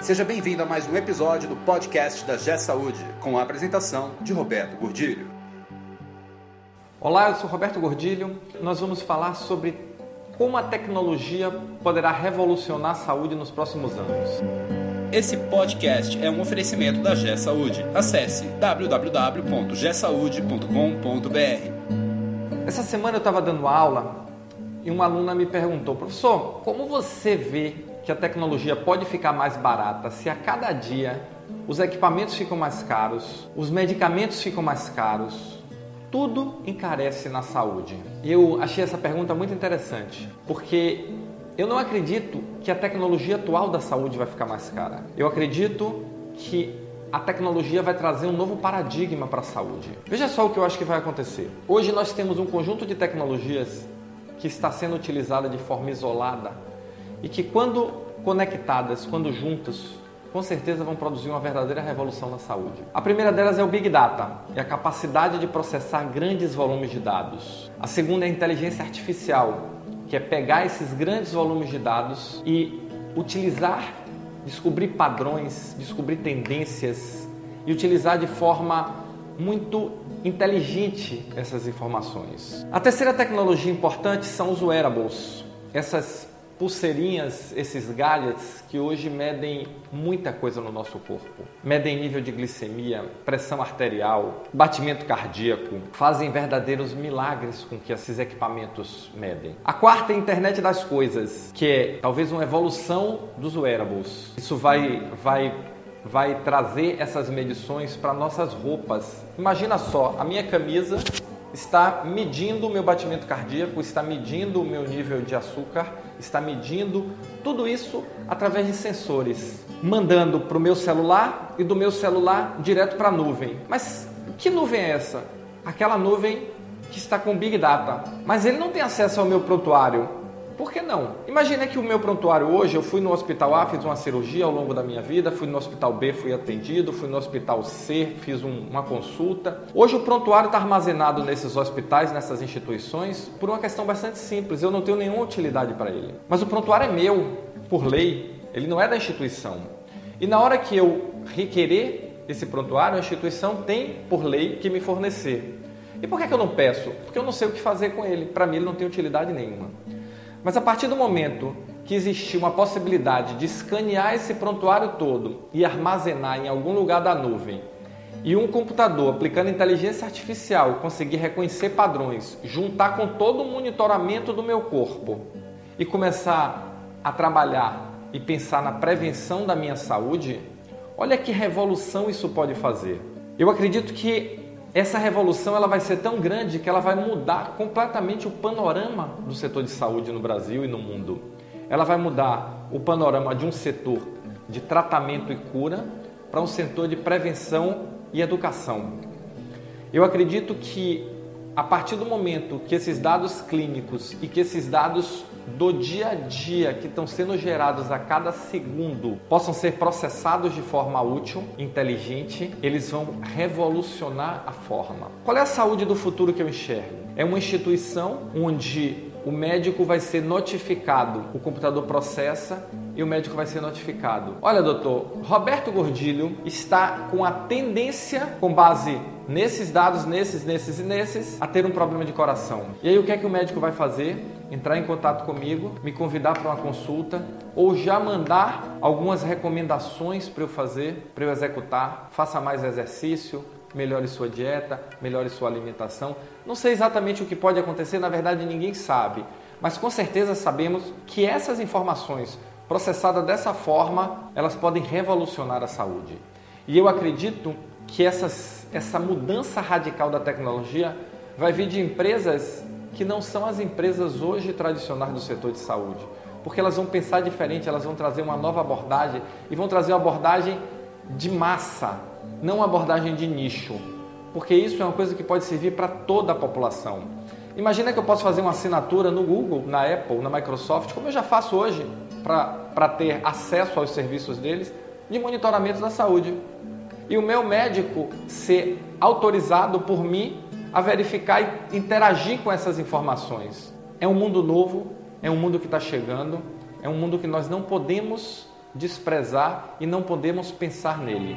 Seja bem-vindo a mais um episódio do podcast da G Saúde, com a apresentação de Roberto Gordilho. Olá, eu sou Roberto Gordilho. Nós vamos falar sobre como a tecnologia poderá revolucionar a saúde nos próximos anos. Esse podcast é um oferecimento da G Saúde. Acesse www.gsaude.com.br. Essa semana eu estava dando aula e uma aluna me perguntou, professor, como você vê que a tecnologia pode ficar mais barata se a cada dia os equipamentos ficam mais caros, os medicamentos ficam mais caros, tudo encarece na saúde. Eu achei essa pergunta muito interessante, porque eu não acredito que a tecnologia atual da saúde vai ficar mais cara. Eu acredito que a tecnologia vai trazer um novo paradigma para a saúde. Veja só o que eu acho que vai acontecer. Hoje nós temos um conjunto de tecnologias que está sendo utilizada de forma isolada e que, quando conectadas, quando juntas, com certeza vão produzir uma verdadeira revolução na saúde. A primeira delas é o Big Data, é a capacidade de processar grandes volumes de dados. A segunda é a inteligência artificial, que é pegar esses grandes volumes de dados e utilizar, descobrir padrões, descobrir tendências e utilizar de forma muito inteligente essas informações. A terceira tecnologia importante são os wearables, essas pulseirinhas, esses gadgets que hoje medem muita coisa no nosso corpo. Medem nível de glicemia, pressão arterial, batimento cardíaco, fazem verdadeiros milagres com que esses equipamentos medem. A quarta é a internet das coisas, que é talvez uma evolução dos wearables. Isso vai vai vai trazer essas medições para nossas roupas. Imagina só, a minha camisa está medindo o meu batimento cardíaco, está medindo o meu nível de açúcar, está medindo tudo isso através de sensores, mandando para o meu celular e do meu celular direto para a nuvem. Mas que nuvem é essa? Aquela nuvem que está com Big Data. Mas ele não tem acesso ao meu prontuário. Por que não? Imagina que o meu prontuário hoje, eu fui no hospital A, fiz uma cirurgia ao longo da minha vida, fui no hospital B, fui atendido, fui no hospital C, fiz um, uma consulta. Hoje o prontuário está armazenado nesses hospitais, nessas instituições, por uma questão bastante simples, eu não tenho nenhuma utilidade para ele. Mas o prontuário é meu, por lei, ele não é da instituição. E na hora que eu requerer esse prontuário, a instituição tem, por lei, que me fornecer. E por que, que eu não peço? Porque eu não sei o que fazer com ele. Para mim, ele não tem utilidade nenhuma. Mas a partir do momento que existir uma possibilidade de escanear esse prontuário todo e armazenar em algum lugar da nuvem, e um computador aplicando inteligência artificial conseguir reconhecer padrões, juntar com todo o monitoramento do meu corpo e começar a trabalhar e pensar na prevenção da minha saúde, olha que revolução isso pode fazer. Eu acredito que essa revolução ela vai ser tão grande que ela vai mudar completamente o panorama do setor de saúde no Brasil e no mundo. Ela vai mudar o panorama de um setor de tratamento e cura para um setor de prevenção e educação. Eu acredito que a partir do momento que esses dados clínicos e que esses dados do dia a dia que estão sendo gerados a cada segundo possam ser processados de forma útil, inteligente, eles vão revolucionar a forma. Qual é a saúde do futuro que eu enxergo? É uma instituição onde o médico vai ser notificado, o computador processa e o médico vai ser notificado. Olha, doutor, Roberto Gordilho está com a tendência, com base nesses dados, nesses, nesses e nesses, a ter um problema de coração. E aí o que é que o médico vai fazer? Entrar em contato comigo, me convidar para uma consulta ou já mandar algumas recomendações para eu fazer, para eu executar. Faça mais exercício, melhore sua dieta, melhore sua alimentação. Não sei exatamente o que pode acontecer, na verdade ninguém sabe, mas com certeza sabemos que essas informações processadas dessa forma, elas podem revolucionar a saúde. E eu acredito que essas, essa mudança radical da tecnologia vai vir de empresas que não são as empresas hoje tradicionais do setor de saúde, porque elas vão pensar diferente, elas vão trazer uma nova abordagem e vão trazer uma abordagem de massa, não uma abordagem de nicho, porque isso é uma coisa que pode servir para toda a população. Imagina que eu posso fazer uma assinatura no Google, na Apple, na Microsoft, como eu já faço hoje, para ter acesso aos serviços deles de monitoramento da saúde e o meu médico ser autorizado por mim a verificar e interagir com essas informações. É um mundo novo, é um mundo que está chegando, é um mundo que nós não podemos desprezar e não podemos pensar nele.